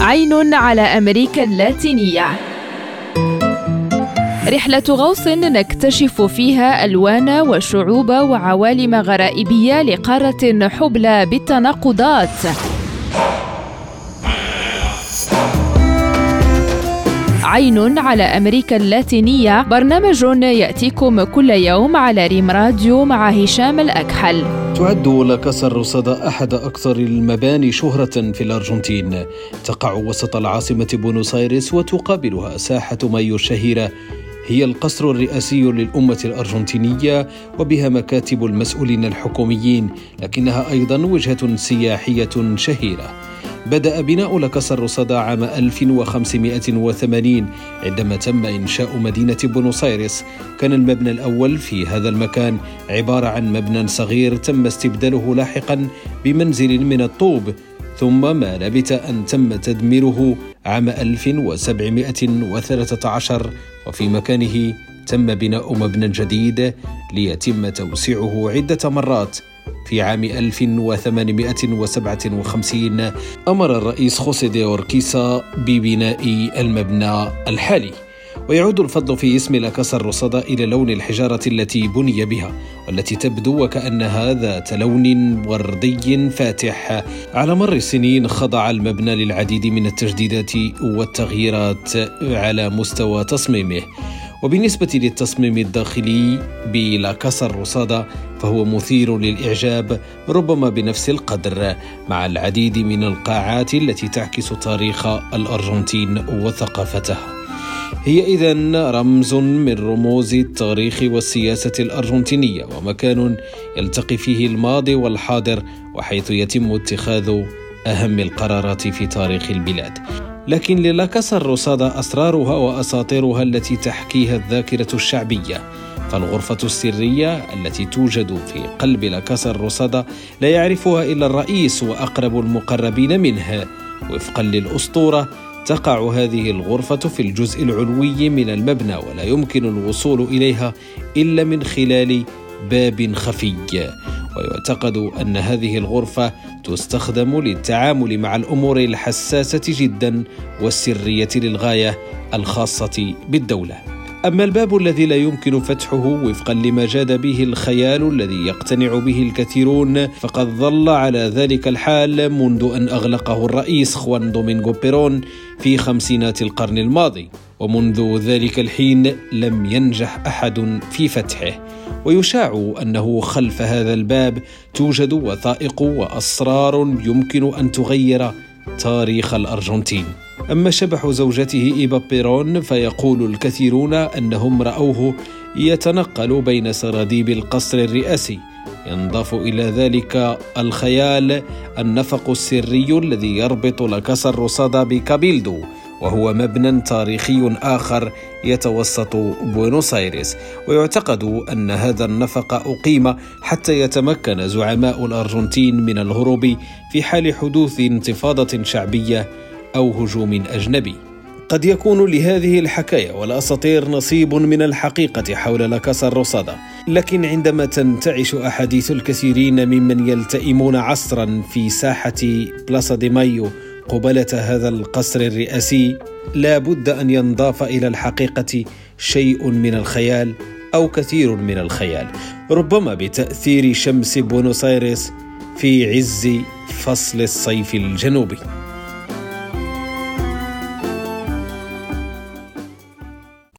عين على أمريكا اللاتينية. رحلة غوص نكتشف فيها ألوان وشعوب وعوالم غرائبية لقارة حبلى بالتناقضات. عين على أمريكا اللاتينية. برنامج يأتيكم كل يوم على ريم راديو مع هشام الأكحل. تعد لاكاسا الرصادة أحد أكثر المباني شهرة في الأرجنتين. تقع وسط العاصمة بونوس آيرس وتقابلها ساحة مايو الشهيرة. هي القصر الرئاسي للأمة الأرجنتينية وبها مكاتب المسؤولين الحكوميين لكنها أيضا وجهة سياحية شهيرة. بدأ بناء لكسر الرصادة عام 1580 عندما تم إنشاء مدينة بونوس آيرس كان المبنى الأول في هذا المكان. عبارة عن مبنى صغير تم استبداله لاحقا بمنزل من الطوب ثم ما لبث أن تم تدميره عام 1713 وفي مكانه تم بناء مبنى جديد ليتم توسيعه عدة مرات. في عام 1857 أمر الرئيس خوسي دي أوركيسا ببناء المبنى الحالي. ويعود الفضل في اسم لاكاسا الرصادة إلى لون الحجارة التي بني بها والتي تبدو وكأنها ذات لون وردي فاتح. على مر السنين خضع المبنى للعديد من التجديدات والتغييرات على مستوى تصميمه. وبالنسبة للتصميم الداخلي بلاكاسا الرصادة فهو مثير للإعجاب ربما بنفس القدر مع العديد من القاعات التي تعكس تاريخ الأرجنتين وثقافتها هي إذا رمز من رموز التاريخ والسياسة الأرجنتينية ومكان يلتقي فيه الماضي والحاضر وحيث يتم اتخاذ أهم القرارات في تاريخ البلاد. لكن للاكاسا الرصادة أسرارها وأساطيرها التي تحكيها الذاكرة الشعبية فالغرفة السرية التي توجد في قلب لاكاسا الرصادة لا يعرفها إلا الرئيس وأقرب المقربين منه. وفقا للأسطورة تقع هذه الغرفة في الجزء العلوي من المبنى ولا يمكن الوصول إليها إلا من خلال باب خفي. ويعتقد أن هذه الغرفة تستخدم للتعامل مع الأمور الحساسة جدا والسرية للغاية الخاصة بالدولة. أما الباب الذي لا يمكن فتحه وفقا لما جاد به الخيال الذي يقتنع به الكثيرون فقد ظل على ذلك الحال منذ أن أغلقه الرئيس خوان دومينغو بيرون في خمسينات القرن الماضي. ومنذ ذلك الحين لم ينجح أحد في فتحه. ويشاع أنه خلف هذا الباب توجد وثائق وأسرار يمكن أن تغير تاريخ الأرجنتين. أما شبح زوجته إيبا بيرون فيقول الكثيرون أنهم رأوه يتنقل بين سراديب القصر الرئاسي. ينضاف إلى ذلك الخيال النفق السري الذي يربط لكسر الرصاده بكابيلدو وهو مبنى تاريخي آخر يتوسط بوينوس آيرس ويعتقد أن هذا النفق أقيم حتى يتمكن زعماء الأرجنتين من الهروب في حال حدوث انتفاضة شعبية أو هجوم أجنبي. قد يكون لهذه الحكاية والأساطير نصيب من الحقيقة حول لاكاسا الرصادة. لكن عندما تنتعش أحاديث الكثيرين ممن يلتئمون عصرا في ساحة بلاسا دي مايو قبلة هذا القصر الرئاسي لا بد أن ينضاف إلى الحقيقة شيء من الخيال أو كثير من الخيال. ربما بتأثير شمس بونوس في عز فصل الصيف الجنوبي.